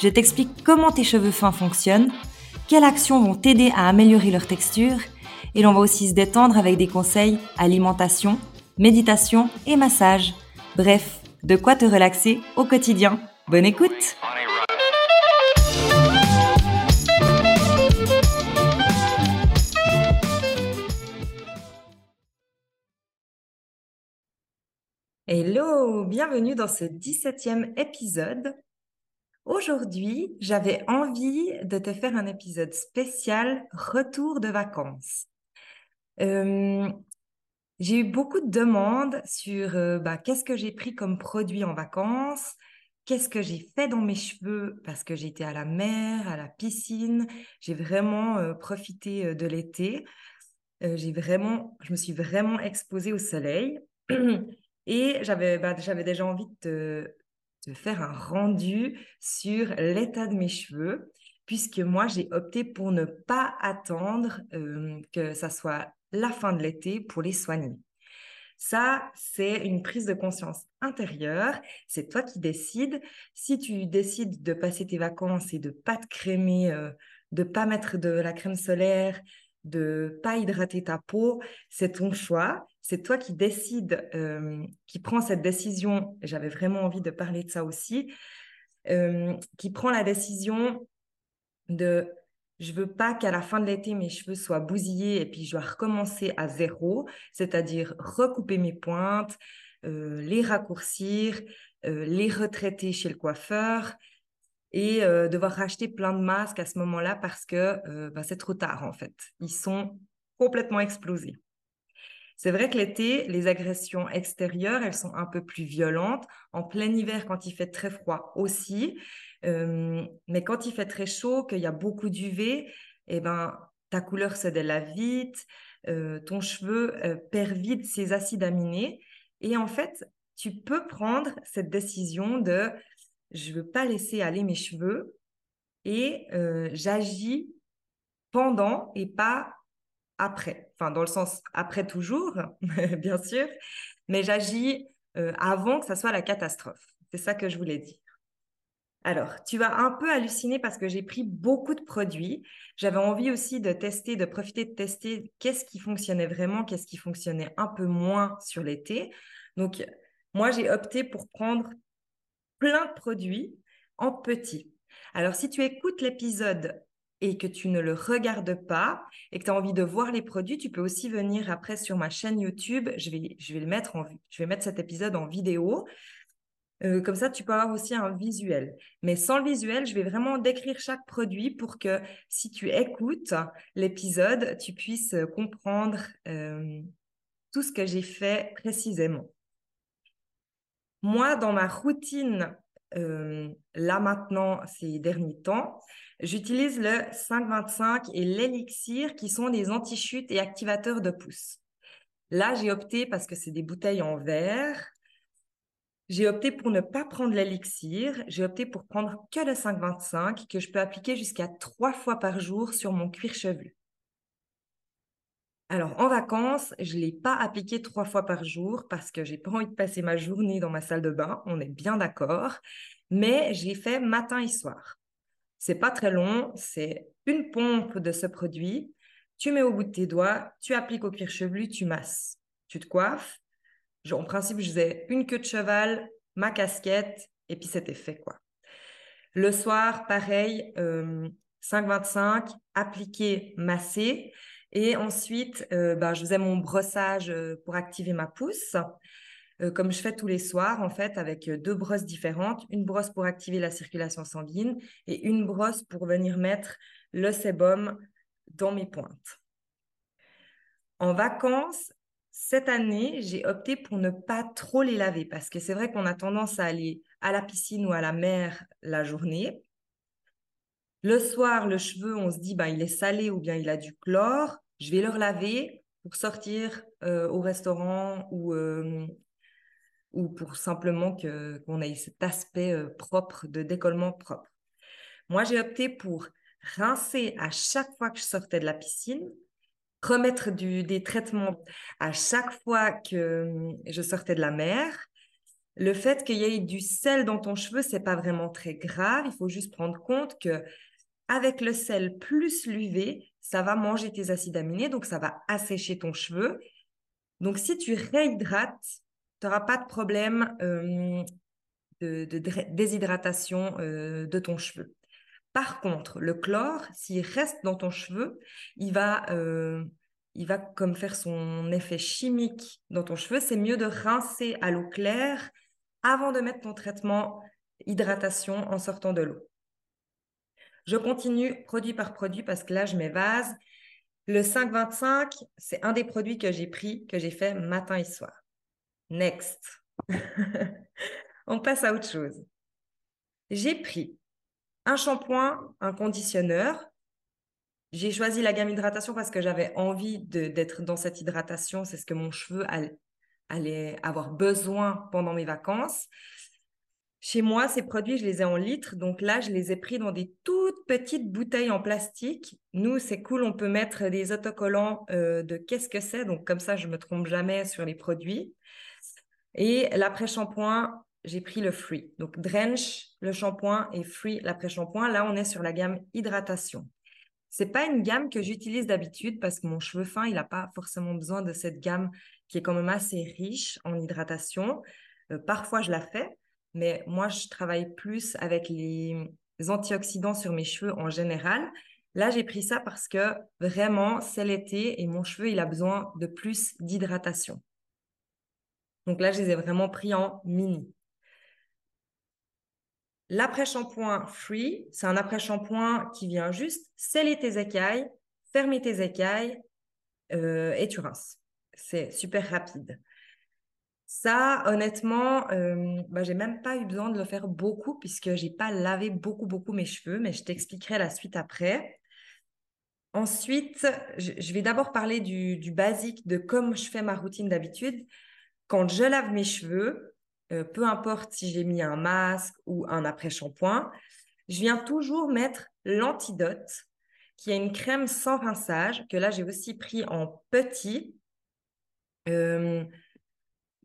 je t'explique comment tes cheveux fins fonctionnent, quelles actions vont t'aider à améliorer leur texture, et l'on va aussi se détendre avec des conseils alimentation, méditation et massage. Bref, de quoi te relaxer au quotidien. Bonne écoute Hello, bienvenue dans ce 17e épisode. Aujourd'hui, j'avais envie de te faire un épisode spécial retour de vacances. Euh, j'ai eu beaucoup de demandes sur euh, bah, qu'est-ce que j'ai pris comme produit en vacances, qu'est-ce que j'ai fait dans mes cheveux parce que j'étais à la mer, à la piscine, j'ai vraiment euh, profité de l'été. j'ai vraiment, je me suis vraiment exposée au soleil. Et j'avais bah, j'avais déjà envie de, de, faire un rendu sur l'état de mes cheveux, puisque moi, j'ai opté pour ne pas attendre euh, que ça soit la fin de l'été pour les soigner. Ça, c'est une prise de conscience intérieure. C'est toi qui décides. Si tu décides de passer tes vacances et de pas te crémer, euh, de pas mettre de la crème solaire, de pas hydrater ta peau, c'est ton choix. C'est toi qui décides, euh, qui prend cette décision. J'avais vraiment envie de parler de ça aussi. Euh, qui prend la décision de je veux pas qu'à la fin de l'été mes cheveux soient bousillés et puis je dois recommencer à zéro, c'est-à-dire recouper mes pointes, euh, les raccourcir, les retraiter chez le coiffeur, et devoir racheter plein de masques à ce moment-là parce que bah, c'est trop tard en fait. Ils sont complètement explosés. C'est vrai que l'été, les agressions extérieures, elles sont un peu plus violentes. En plein hiver, quand il fait très froid aussi. Euh, mais quand il fait très chaud, qu'il y a beaucoup d'UV, eh ben, ta couleur se délave vite, ton cheveu perd vite ses acides aminés. Et en fait, tu peux prendre cette décision de je ne veux pas laisser aller mes cheveux et euh, j'agis pendant et pas après. Enfin, dans le sens après toujours, bien sûr, mais j'agis euh, avant que ça soit la catastrophe. C'est ça que je voulais dire. Alors, tu vas un peu halluciner parce que j'ai pris beaucoup de produits. J'avais envie aussi de tester, de profiter de tester qu'est-ce qui fonctionnait vraiment, qu'est-ce qui fonctionnait un peu moins sur l'été. Donc, moi, j'ai opté pour prendre plein de produits en petit. Alors, si tu écoutes l'épisode et que tu ne le regardes pas et que tu as envie de voir les produits, tu peux aussi venir après sur ma chaîne YouTube. Je vais, je vais, le mettre, en, je vais mettre cet épisode en vidéo. Euh, comme ça, tu peux avoir aussi un visuel. Mais sans le visuel, je vais vraiment décrire chaque produit pour que si tu écoutes l'épisode, tu puisses comprendre euh, tout ce que j'ai fait précisément. Moi, dans ma routine, euh, là maintenant, ces derniers temps, j'utilise le 525 et l'élixir qui sont des anti-chutes et activateurs de pouce. Là, j'ai opté parce que c'est des bouteilles en verre. J'ai opté pour ne pas prendre l'élixir. J'ai opté pour prendre que le 525 que je peux appliquer jusqu'à trois fois par jour sur mon cuir chevelu. Alors, en vacances, je ne l'ai pas appliqué trois fois par jour parce que j'ai pas envie de passer ma journée dans ma salle de bain, on est bien d'accord, mais j'ai fait matin et soir. C'est pas très long, c'est une pompe de ce produit. Tu mets au bout de tes doigts, tu appliques au cuir chevelu, tu masses, tu te coiffes. en principe, je faisais une queue de cheval, ma casquette, et puis c'était fait, quoi. Le soir, pareil, 5,25, euh, appliquer, masser. Et ensuite, euh, bah, je faisais mon brossage euh, pour activer ma pousse, euh, comme je fais tous les soirs, en fait, avec deux brosses différentes. Une brosse pour activer la circulation sanguine et une brosse pour venir mettre le sébum dans mes pointes. En vacances, cette année, j'ai opté pour ne pas trop les laver parce que c'est vrai qu'on a tendance à aller à la piscine ou à la mer la journée Le soir, le cheveu, on se dit, bah, il est salé ou bien il a du chlore. Je vais le laver pour sortir euh, au restaurant ou, euh, ou pour simplement qu'on ait cet aspect euh, propre de décollement propre. Moi, j'ai opté pour rincer à chaque fois que je sortais de la piscine, remettre du, des traitements à chaque fois que je sortais de la mer. Le fait qu'il y ait du sel dans ton cheveu, c'est pas vraiment très grave. Il faut juste prendre compte que avec le sel plus l'UV, ça va manger tes acides aminés, donc ça va assécher ton cheveu. Donc si tu réhydrates, tu n'auras pas de problème euh, de, déshydratation euh, de ton cheveu. Par contre, le chlore, s'il reste dans ton cheveu, il va, euh, il va comme faire son effet chimique dans ton cheveu. C'est mieux de rincer à l'eau claire avant de mettre ton traitement hydratation en sortant de l'eau. Je continue produit par produit parce que là, je m'évase. Le 525, c'est un des produits que j'ai pris, que j'ai fait matin et soir. Next. On passe à autre chose. J'ai pris un shampoing, un conditionneur. J'ai choisi la gamme hydratation parce que j'avais envie d'être dans cette hydratation. C'est ce que mon cheveu allait, avoir besoin pendant mes vacances. Chez moi, ces produits, je les ai en litres. Donc là, je les ai pris dans des toutes petites bouteilles en plastique. Nous, c'est cool, on peut mettre des autocollants euh, de qu'est-ce que c'est. Donc comme ça, je me trompe jamais sur les produits. Et l'après-shampoing, j'ai pris le Free. Donc, Drench, le shampoing et Free, l'après-shampoing. Là, on est sur la gamme hydratation. C'est pas une gamme que j'utilise d'habitude parce que mon cheveu fin, il n'a pas forcément besoin de cette gamme qui est quand même assez riche en hydratation. Euh, parfois, je la fais, mais moi, je travaille plus avec les antioxydants sur mes cheveux en général. Là, j'ai pris ça parce que vraiment, c'est l'été et mon cheveu, il a besoin de plus d'hydratation. Donc là, je les ai vraiment pris en mini. L'après-shampoing free, c'est un après-shampoing qui vient juste sceller tes écailles, fermer tes écailles euh, et tu rinces. C'est super rapide. Ça, honnêtement, euh, bah, j'ai même pas eu besoin de le faire beaucoup puisque j'ai pas lavé beaucoup, beaucoup mes cheveux, mais je t'expliquerai la suite après. Ensuite, je, vais d'abord parler du, basique de comme je fais ma routine d'habitude. Quand je lave mes cheveux, euh, peu importe si j'ai mis un masque ou un après-shampoing, je viens toujours mettre l'antidote, qui est une crème sans rinçage, que là j'ai aussi pris en petit. Euh,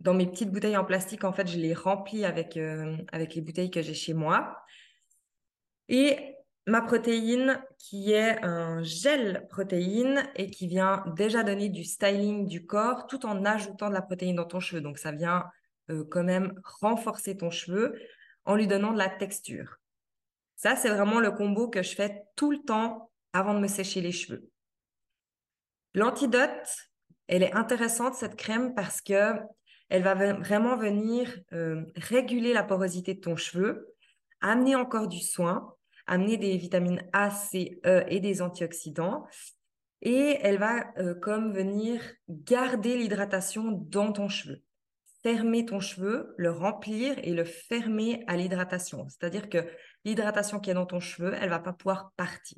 dans mes petites bouteilles en plastique, en fait, je les remplis avec, euh, avec les bouteilles que j'ai chez moi. Et ma protéine, qui est un gel protéine et qui vient déjà donner du styling du corps tout en ajoutant de la protéine dans ton cheveu. Donc, ça vient euh, quand même renforcer ton cheveu en lui donnant de la texture. Ça, c'est vraiment le combo que je fais tout le temps avant de me sécher les cheveux. L'antidote, elle est intéressante, cette crème, parce que elle va vraiment venir euh, réguler la porosité de ton cheveu, amener encore du soin, amener des vitamines A, C, E et des antioxydants. Et elle va euh, comme venir garder l'hydratation dans ton cheveu fermer ton cheveu, le remplir et le fermer à l'hydratation. C'est-à-dire que l'hydratation qui est dans ton cheveu, elle va pas pouvoir partir.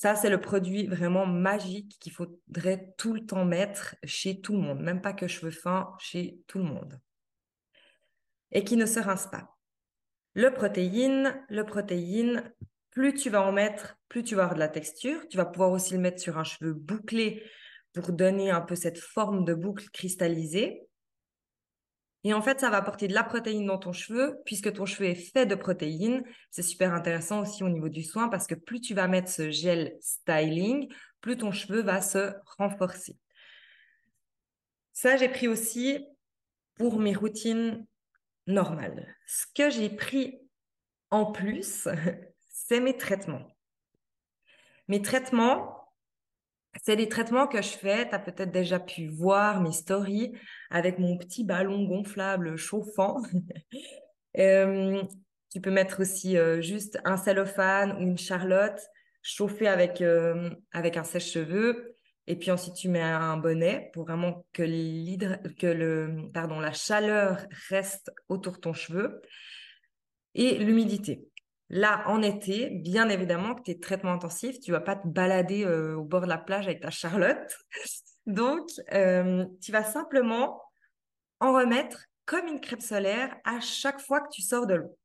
Ça, c'est le produit vraiment magique qu'il faudrait tout le temps mettre chez tout le monde, même pas que cheveux fins, chez tout le monde. Et qui ne se rince pas. Le protéine, le protéine, plus tu vas en mettre, plus tu vas avoir de la texture. Tu vas pouvoir aussi le mettre sur un cheveu bouclé pour donner un peu cette forme de boucle cristallisée. Et en fait, ça va apporter de la protéine dans ton cheveu, puisque ton cheveu est fait de protéines. C'est super intéressant aussi au niveau du soin, parce que plus tu vas mettre ce gel styling, plus ton cheveu va se renforcer. Ça, j'ai pris aussi pour mes routines normales. Ce que j'ai pris en plus, c'est mes traitements. Mes traitements, c'est des traitements que je fais. Tu as peut-être déjà pu voir mes stories avec mon petit ballon gonflable chauffant. Euh, tu peux mettre aussi euh, juste un cellophane ou une charlotte chauffée avec, euh, avec un sèche-cheveux. Et puis ensuite, tu mets un bonnet pour vraiment que, la chaleur reste autour de ton cheveu. Et l'humidité. Là, en été, bien évidemment que tes traitements intensifs, tu vas pas te balader euh, au bord de la plage avec ta Charlotte. Donc, euh, tu vas simplement en remettre comme une crème solaire à chaque fois que tu sors de l'eau.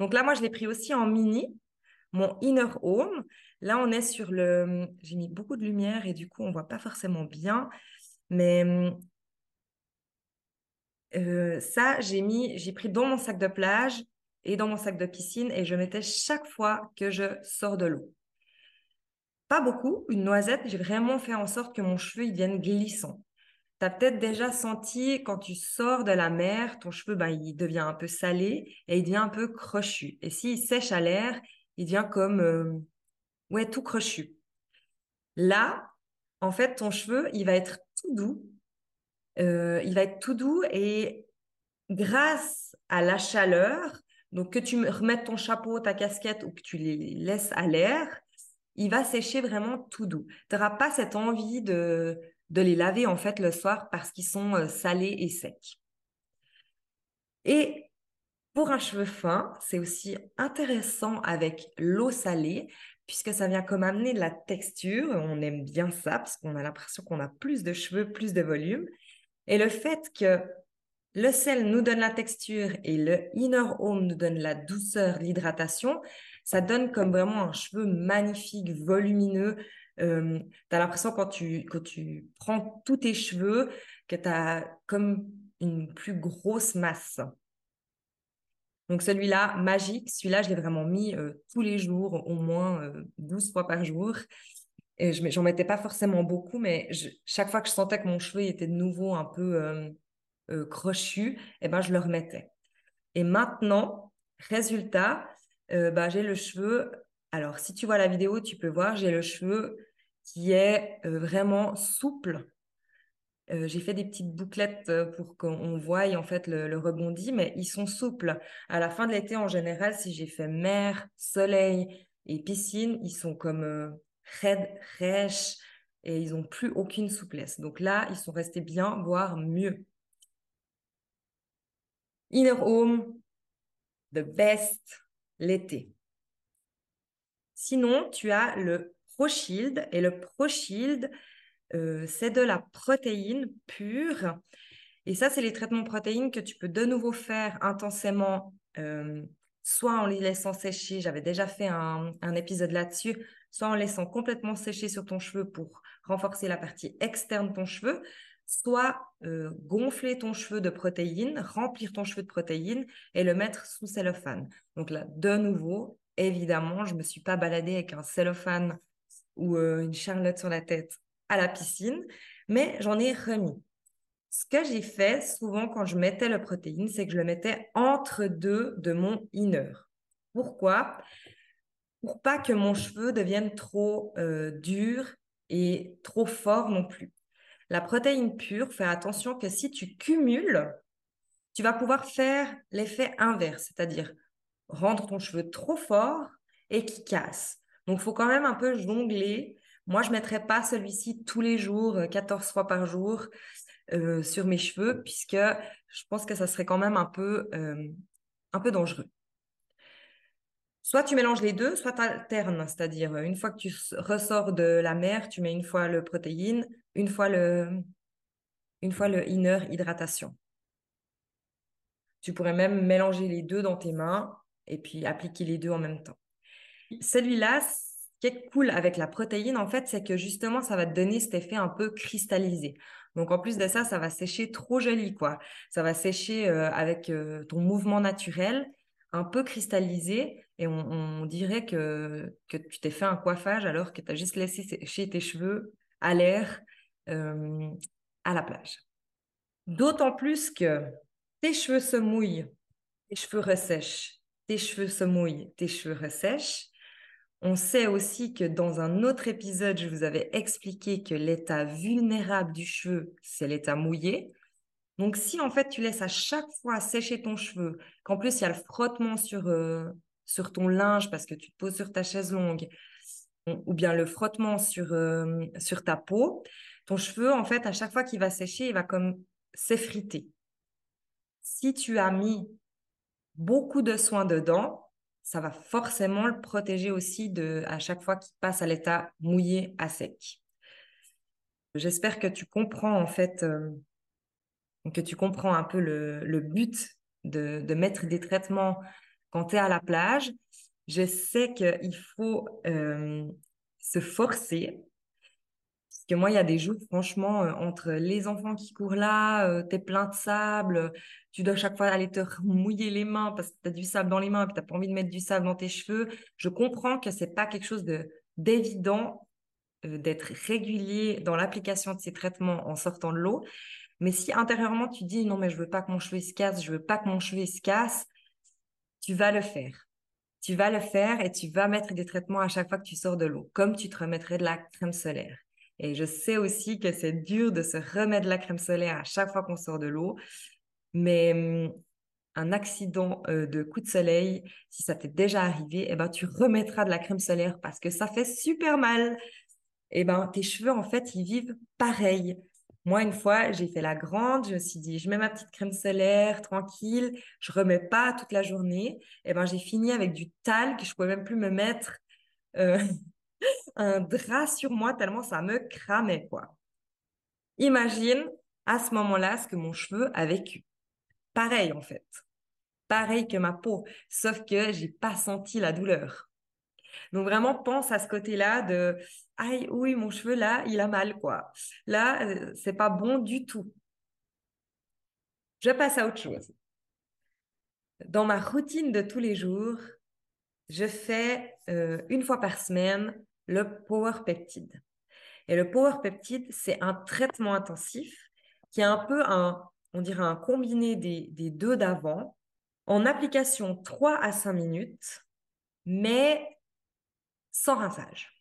Donc là, moi, je l'ai pris aussi en mini, mon Inner Home. Là, on est sur le... J'ai mis beaucoup de lumière et du coup, on voit pas forcément bien. Mais euh, ça, j'ai mis, j'ai pris dans mon sac de plage et dans mon sac de piscine et je mettais chaque fois que je sors de l'eau. Pas beaucoup, une noisette, j'ai vraiment fait en sorte que mon cheveu il devienne glissant. Tu as peut-être déjà senti quand tu sors de la mer, ton cheveu ben, il devient un peu salé et il devient un peu crochu. Et s'il sèche à l'air, il devient comme euh, ouais, tout crochu. Là, en fait, ton cheveu, il va être tout doux. Euh, il va être tout doux et grâce à la chaleur, donc, que tu remettes ton chapeau, ta casquette ou que tu les laisses à l'air, il va sécher vraiment tout doux. Tu n'auras pas cette envie de, de les laver en fait le soir parce qu'ils sont euh, salés et secs. Et pour un cheveu fin, c'est aussi intéressant avec l'eau salée puisque ça vient comme amener de la texture. On aime bien ça parce qu'on a l'impression qu'on a plus de cheveux, plus de volume. Et le fait que le sel nous donne la texture et le Inner Home nous donne la douceur, l'hydratation. Ça donne comme vraiment un cheveu magnifique, volumineux. Euh, tu as l'impression quand tu, quand tu prends tous tes cheveux que tu as comme une plus grosse masse. Donc celui-là, magique, celui-là, je l'ai vraiment mis euh, tous les jours, au moins 12 euh, fois par jour. Et je n'en mettais pas forcément beaucoup, mais chaque fois que je sentais que mon cheveu était de nouveau un peu euh, crochu, eh ben, je le remettais. Et maintenant, résultat, euh, bah, j'ai le cheveu. Alors, si tu vois la vidéo, tu peux voir, j'ai le cheveu qui est euh, vraiment souple. j'ai fait des petites bouclettes pour qu'on voie en fait le, le, rebondi, mais ils sont souples. À la fin de l'été, en général, si j'ai fait mer, soleil et piscine, ils sont comme raides, rêches et ils n'ont plus aucune souplesse. Donc là, ils sont restés bien, voire mieux. Inner Home, the best, l'été. Sinon, tu as le Pro Shield et le Pro Shield, euh, c'est de la protéine pure. Et ça, c'est les traitements protéines que tu peux de nouveau faire intensément, euh, soit en les laissant sécher, j'avais déjà fait un, un épisode là-dessus, soit en laissant complètement sécher sur ton cheveu pour renforcer la partie externe de ton cheveu, soit euh, gonfler ton cheveu de protéines, remplir ton cheveu de protéines et le mettre sous cellophane. Donc là, de nouveau, évidemment, je ne me suis pas baladée avec un cellophane ou euh, une charlotte sur la tête à la piscine, mais j'en ai remis. Ce que j'ai fait souvent quand je mettais le protéine, c'est que je le mettais entre deux de mon inner. Pourquoi? Pour pas que mon cheveu devienne trop euh, dur et trop fort non plus. La protéine pure, fais attention que si tu cumules, tu vas pouvoir faire l'effet inverse, c'est-à-dire rendre ton cheveu trop fort et qui casse. Donc, il faut quand même un peu jongler. Moi, je ne mettrais pas celui-ci tous les jours, 14 euh, fois par jour, euh, sur mes cheveux, puisque je pense que ça serait quand même un peu, euh, un peu dangereux. Soit tu mélanges les deux, soit tu alternes, c'est-à-dire une fois que tu ressors de la mer, tu mets une fois le protéine, une fois le, une fois le inner hydratation. Tu pourrais même mélanger les deux dans tes mains et puis appliquer les deux en même temps. Celui-là, ce qui est cool avec la protéine, en fait, c'est que justement, ça va te donner cet effet un peu cristallisé. Donc, en plus de ça, ça va sécher trop joli, quoi. Ça va sécher euh, avec euh, ton mouvement naturel, un peu cristallisé, et on, dirait que, que tu t'es fait un coiffage alors que tu as juste laissé sécher tes cheveux à l'air euh, à la plage. D'autant plus que tes cheveux se mouillent, tes cheveux ressèchent, tes cheveux se mouillent, tes cheveux ressèchent. On sait aussi que dans un autre épisode, je vous avais expliqué que l'état vulnérable du cheveu, c'est l'état mouillé. Donc, si en fait tu laisses à chaque fois sécher ton cheveu, qu'en plus il y a le frottement sur, euh, sur ton linge parce que tu te poses sur ta chaise longue, ou bien le frottement sur, euh, sur ta peau, ton cheveu, en fait, à chaque fois qu'il va sécher, il va comme s'effriter. Si tu as mis beaucoup de soins dedans, ça va forcément le protéger aussi de à chaque fois qu'il passe à l'état mouillé à sec. J'espère que tu comprends en fait euh, que tu comprends un peu le, but de, mettre des traitements quand tu es à la plage. Je sais qu'il faut euh, se forcer que moi, il y a des jours, franchement, euh, entre les enfants qui courent là, euh, tu es plein de sable, tu dois chaque fois aller te mouiller les mains parce que tu as du sable dans les mains et tu n'as pas envie de mettre du sable dans tes cheveux. Je comprends que c'est pas quelque chose de d'évident euh, d'être régulier dans l'application de ces traitements en sortant de l'eau. Mais si intérieurement tu dis non, mais je veux pas que mon cheveu se casse, je veux pas que mon cheveu se casse, tu vas le faire. Tu vas le faire et tu vas mettre des traitements à chaque fois que tu sors de l'eau, comme tu te remettrais de la crème solaire. Et je sais aussi que c'est dur de se remettre de la crème solaire à chaque fois qu'on sort de l'eau. Mais hum, un accident euh, de coup de soleil, si ça t'est déjà arrivé, eh ben, tu remettras de la crème solaire parce que ça fait super mal. Eh ben, tes cheveux, en fait, ils vivent pareil. Moi, une fois, j'ai fait la grande, je me suis dit, je mets ma petite crème solaire, tranquille, je remets pas toute la journée. Eh ben, j'ai fini avec du talc, je pouvais même plus me mettre euh, un drap sur moi tellement ça me cramait, quoi. Imagine à ce moment-là ce que mon cheveu a vécu. Pareil, en fait. Pareil que ma peau, sauf que j'ai pas senti la douleur. Donc vraiment pense à ce côté-là de aïe oui mon cheveu là il a mal quoi. Là euh, c'est pas bon du tout. Je passe à autre chose. Dans ma routine de tous les jours, je fais euh, une fois par semaine le power peptide. Et le power peptide, c'est un traitement intensif qui est un peu un, on dirait un combiné des, deux d'avant, en application 3 à 5 minutes, mais sans rinçage.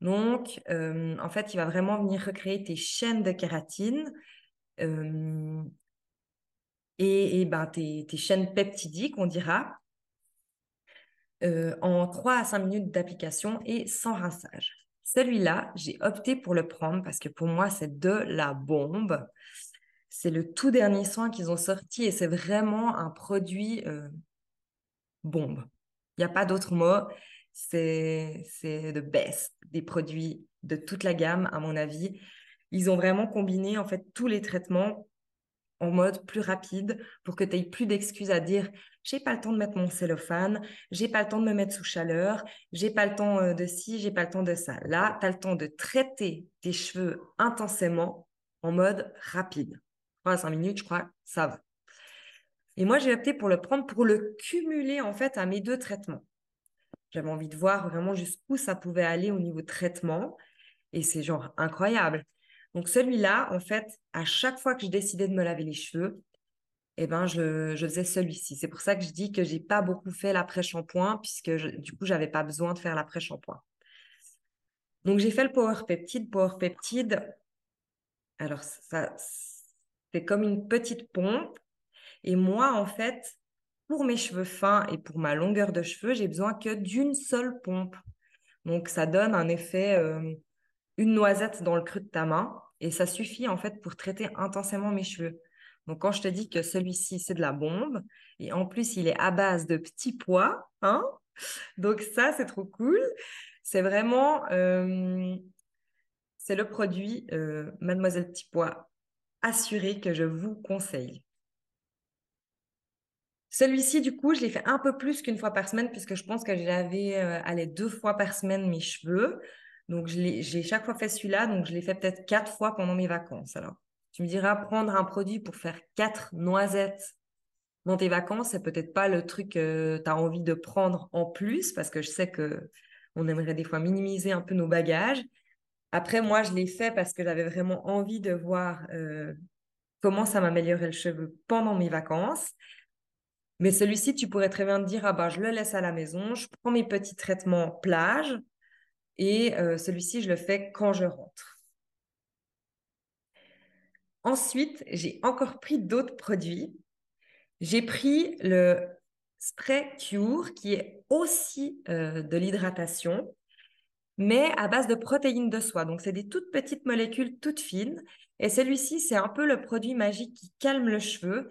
Donc, euh, en fait, il va vraiment venir recréer tes chaînes de kératine euh, et, ben, tes, tes, chaînes peptidiques, on dira, euh, en 3 à 5 minutes d'application et sans rinçage. Celui-là, j'ai opté pour le prendre parce que pour moi, c'est de la bombe. C'est le tout dernier soin qu'ils ont sorti et c'est vraiment un produit euh, bombe. Il n'y a pas d'autre mot. C'est, the best des produits de toute la gamme, à mon avis. Ils ont vraiment combiné en fait tous les traitements en mode plus rapide pour que tu aies plus d'excuses à dire j'ai pas le temps de mettre mon cellophane, j'ai pas le temps de me mettre sous chaleur, j'ai pas le temps euh, de ci, j'ai pas le temps de ça. Là, tu as le temps de traiter tes cheveux intensément en mode rapide. 3 à 5 minutes, je crois, ça va. Et moi, j'ai opté pour le prendre pour le cumuler en fait à mes deux traitements. J'avais envie de voir vraiment jusqu'où ça pouvait aller au niveau traitement. Et c'est genre incroyable. Donc celui-là, en fait, à chaque fois que je décidais de me laver les cheveux, eh ben, je, faisais celui-ci. C'est pour ça que je dis que j'ai pas beaucoup fait l'après-shampoing, puisque du coup, j'avais pas besoin de faire l'après-shampoing. Donc, j'ai fait le Power Peptide. Power Peptide, alors, ça, c'est comme une petite pompe. Et moi, en fait, pour mes cheveux fins et pour ma longueur de cheveux, j'ai besoin que d'une seule pompe. Donc, ça donne un effet, euh, une noisette dans le creux de ta main. Et ça suffit, en fait, pour traiter intensément mes cheveux. Donc, quand je te dis que celui-ci, c'est de la bombe, et en plus, il est à base de petits pois, hein donc ça, c'est trop cool. C'est vraiment, euh, c'est le produit euh, Mademoiselle Petit Pois assuré que je vous conseille. Celui-ci, du coup, je l'ai fait un peu plus qu'une fois par semaine, puisque je pense que j'avais euh, deux fois par semaine mes cheveux. Donc, j'ai chaque fois fait celui-là, donc je l'ai fait peut-être quatre fois pendant mes vacances. Alors, tu me diras, prendre un produit pour faire quatre noisettes dans tes vacances, c'est peut-être pas le truc que tu as envie de prendre en plus, parce que je sais que on aimerait des fois minimiser un peu nos bagages. Après, moi, je l'ai fait parce que j'avais vraiment envie de voir euh, comment ça m'améliorait le cheveu pendant mes vacances. Mais celui-ci, tu pourrais très bien te dire, ah bah, je le laisse à la maison, je prends mes petits traitements plage et euh, celui-ci, je le fais quand je rentre. Ensuite, j'ai encore pris d'autres produits. J'ai pris le spray Cure qui est aussi euh, de l'hydratation, mais à base de protéines de soie. Donc, c'est des toutes petites molécules toutes fines. Et celui-ci, c'est un peu le produit magique qui calme le cheveu.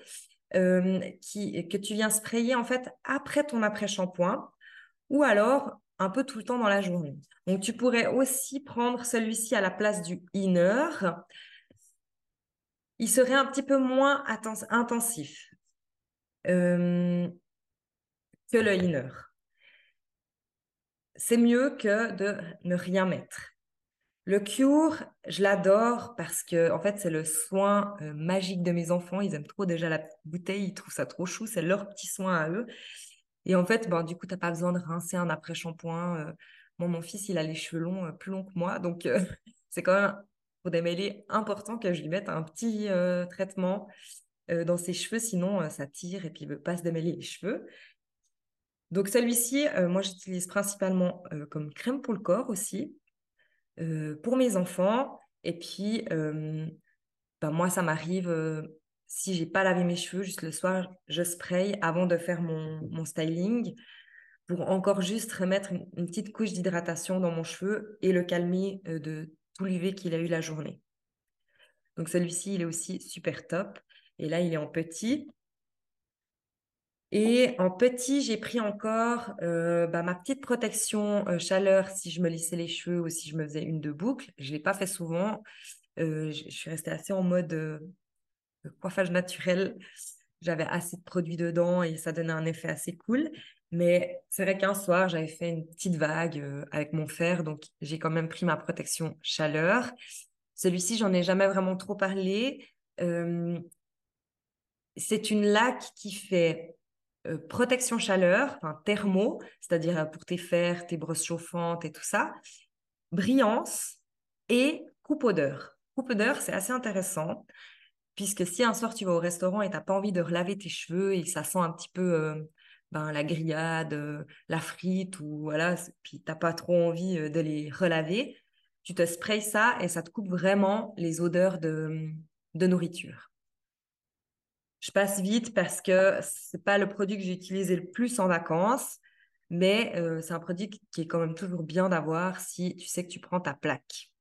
qui, que tu viens sprayer en fait après ton après-shampoing ou alors un peu tout le temps dans la journée. Donc, tu pourrais aussi prendre celui-ci à la place du inner. Il serait un petit peu moins intensif que le inner. C'est mieux que de ne rien mettre. Le Cure, je l'adore parce que en fait, c'est le soin euh, magique de mes enfants. Ils aiment trop déjà la bouteille, ils trouvent ça trop chou, c'est leur petit soin à eux. Et en fait, ben, du coup, tu n'as pas besoin de rincer un après-shampoing. Euh. Moi, mon fils, il a les cheveux longs, euh, plus longs que moi. Donc, c'est quand même pour démêler important que je lui mette un petit traitement dans ses cheveux. Sinon, ça tire et puis il ne veut pas se démêler les cheveux. Donc, celui-ci, moi, j'utilise principalement comme crème pour le corps aussi. Euh, pour mes enfants. Et puis, euh, ben moi, ça m'arrive, euh, si j'ai pas lavé mes cheveux, juste le soir, je spray avant de faire mon, styling pour encore juste remettre une, petite couche d'hydratation dans mon cheveu et le calmer de tout l'UV qu'il a eu la journée. Donc celui-ci, il est aussi super top. Et là, il est en petit. Et en petit, j'ai pris encore euh, bah, ma petite protection euh, chaleur si je me lissais les cheveux ou si je me faisais une de boucles. Je ne l'ai pas fait souvent. Euh, je, suis restée assez en mode coiffage naturel. J'avais assez de produits dedans et ça donnait un effet assez cool. Mais c'est vrai qu'un soir, j'avais fait une petite vague avec mon fer, donc j'ai quand même pris ma protection chaleur. Celui-ci, j'en ai jamais vraiment trop parlé. c'est une laque qui fait euh, protection chaleur, enfin thermo, c'est-à-dire euh, pour tes fers, tes brosses chauffantes et tout ça, brillance et coupe odeur. Coupe odeur, c'est assez intéressant puisque si un soir tu vas au restaurant et tu n'as pas envie de relaver tes cheveux et ça sent un petit peu euh, ben, la grillade, la frite ou voilà, puis tu n'as pas trop envie de les relaver, tu te sprayes ça et ça te coupe vraiment les odeurs de nourriture. Je passe vite parce que c'est pas le produit que j'ai utilisé le plus en vacances, mais euh, c'est un produit qui est quand même toujours bien d'avoir si tu sais que tu prends ta plaque.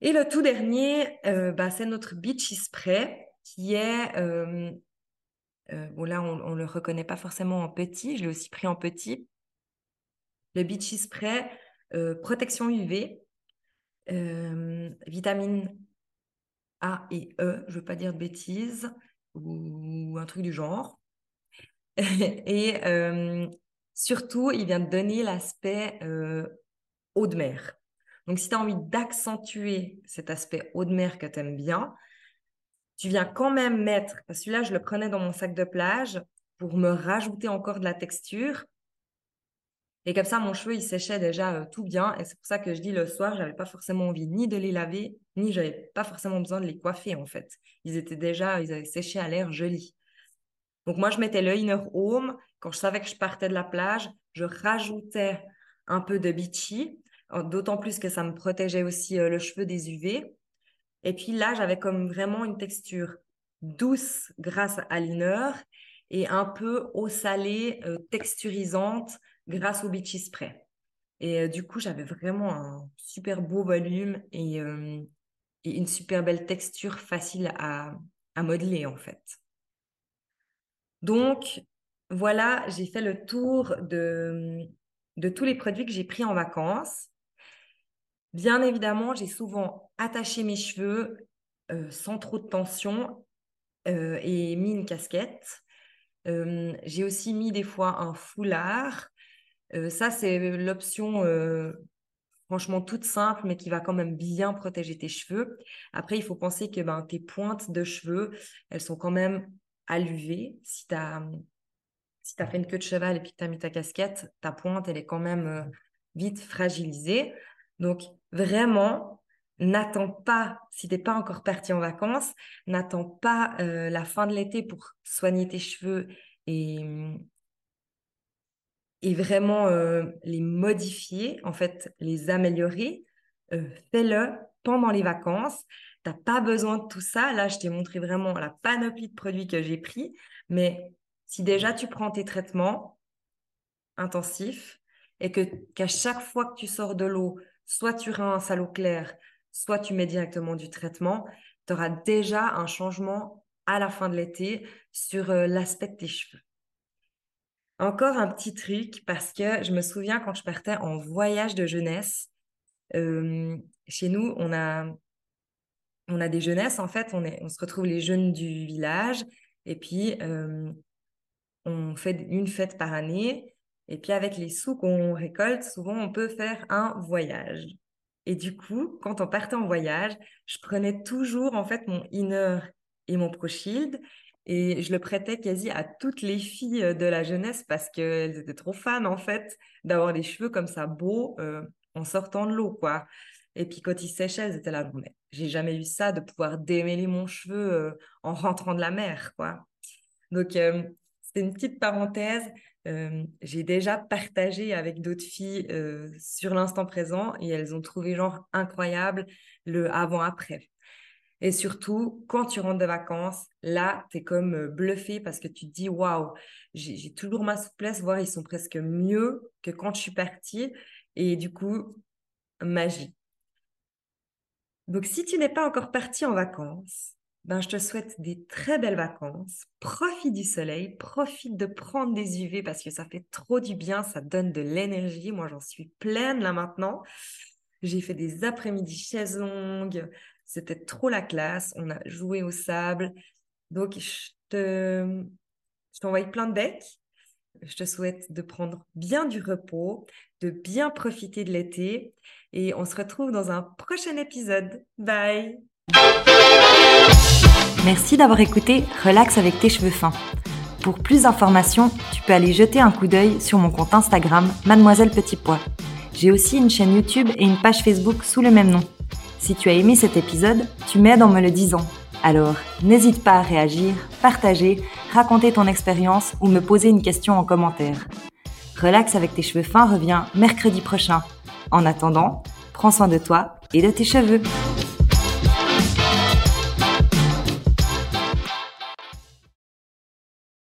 Et le tout dernier, euh, bah, c'est notre Beachy Spray qui est, euh, bon là on ne le reconnaît pas forcément en petit, je l'ai aussi pris en petit. Le Beachy Spray, protection UV, vitamine a et E, je ne veux pas dire de bêtises, ou un truc du genre. et euh, surtout, il vient de donner l'aspect euh, eau de mer. Donc, si tu as envie d'accentuer cet aspect eau de mer que tu aimes bien, tu viens quand même mettre, celui-là, je le prenais dans mon sac de plage pour me rajouter encore de la texture. Et comme ça, mon cheveu, il séchait déjà euh, tout bien. Et c'est pour ça que je dis le soir, j'avais pas forcément envie ni de les laver, ni j'avais pas forcément besoin de les coiffer, en fait. Ils étaient déjà, ils avaient séché à l'air joli. Donc moi, je mettais le inner home. Quand je savais que je partais de la plage, je rajoutais un peu de beachy, d'autant plus que ça me protégeait aussi euh, le cheveu des UV. Et puis là, j'avais comme vraiment une texture douce grâce à l'inner et un peu eau salée, euh, texturisante grâce au Beachy Spray. Et euh, du coup, j'avais vraiment un super beau volume et, euh, une super belle texture facile à, modeler en fait. Donc, voilà, j'ai fait le tour de, de tous les produits que j'ai pris en vacances. Bien évidemment, j'ai souvent attaché mes cheveux sans trop de tension et mis une casquette. j'ai aussi mis des fois un foulard euh, ça, c'est l'option euh, franchement toute simple, mais qui va quand même bien protéger tes cheveux. Après, il faut penser que ben, tes pointes de cheveux, elles sont quand même à l'UV. Si tu as, si as fait une queue de cheval et puis que tu as mis ta casquette, ta pointe, elle est quand même euh, vite fragilisée. Donc, vraiment, n'attends pas, si tu n'es pas encore parti en vacances, n'attends pas la fin de l'été pour soigner tes cheveux et, et vraiment euh, les modifier, en fait, les améliorer, euh, fais-le pendant les vacances. Tu n'as pas besoin de tout ça. Là, je t'ai montré vraiment la panoplie de produits que j'ai pris. Mais si déjà tu prends tes traitements intensifs et que qu'à chaque fois que tu sors de l'eau, soit tu rinces à l'eau claire, soit tu mets directement du traitement, tu auras déjà un changement à la fin de l'été sur euh, l'aspect de tes cheveux. Encore un petit truc parce que je me souviens quand je partais en voyage de jeunesse, euh, chez nous, on a, on a des jeunesses, en fait, on, est, on se retrouve les jeunes du village et puis euh, on fait une fête par année. Et puis avec les sous qu'on récolte, souvent on peut faire un voyage. Et du coup, quand on partait en voyage, je prenais toujours en fait mon inner et mon Pro Shield et je le prêtais quasi à toutes les filles de la jeunesse parce qu'elles étaient trop fans en fait d'avoir des cheveux comme ça beaux euh, en sortant de l'eau quoi. Et puis quand ils séchaient, elles étaient là, j'ai jamais eu ça de pouvoir démêler mon cheveu euh, en rentrant de la mer quoi. Donc euh, c'était une petite parenthèse. J'ai déjà partagé avec d'autres filles sur l'instant présent et elles ont trouvé genre incroyable le avant-après. Et surtout, quand tu rentres de vacances, là, tu es comme bluffé parce que tu te dis, waouh, j'ai toujours ma souplesse, voire ils sont presque mieux que quand je suis partie. Et du coup, magie. Donc, si tu n'es pas encore parti en vacances, ben, je te souhaite des très belles vacances. Profite du soleil, profite de prendre des UV parce que ça fait trop du bien, ça donne de l'énergie. Moi, j'en suis pleine là maintenant. J'ai fait des après-midi chaises longues. C'était trop la classe. On a joué au sable. Donc, je je t'envoie plein de becs. Je te souhaite de prendre bien du repos, de bien profiter de l'été. Et on se retrouve dans un prochain épisode. Bye! Merci d'avoir écouté Relax avec tes cheveux fins. Pour plus d'informations, tu peux aller jeter un coup d'œil sur mon compte Instagram Mademoiselle Petit Pois. J'ai aussi une chaîne YouTube et une page Facebook sous le même nom. Si tu as aimé cet épisode, tu m'aides en me le disant. Alors, n'hésite pas à réagir, partager, raconter ton expérience ou me poser une question en commentaire. Relax avec tes cheveux fins revient mercredi prochain. En attendant, prends soin de toi et de tes cheveux.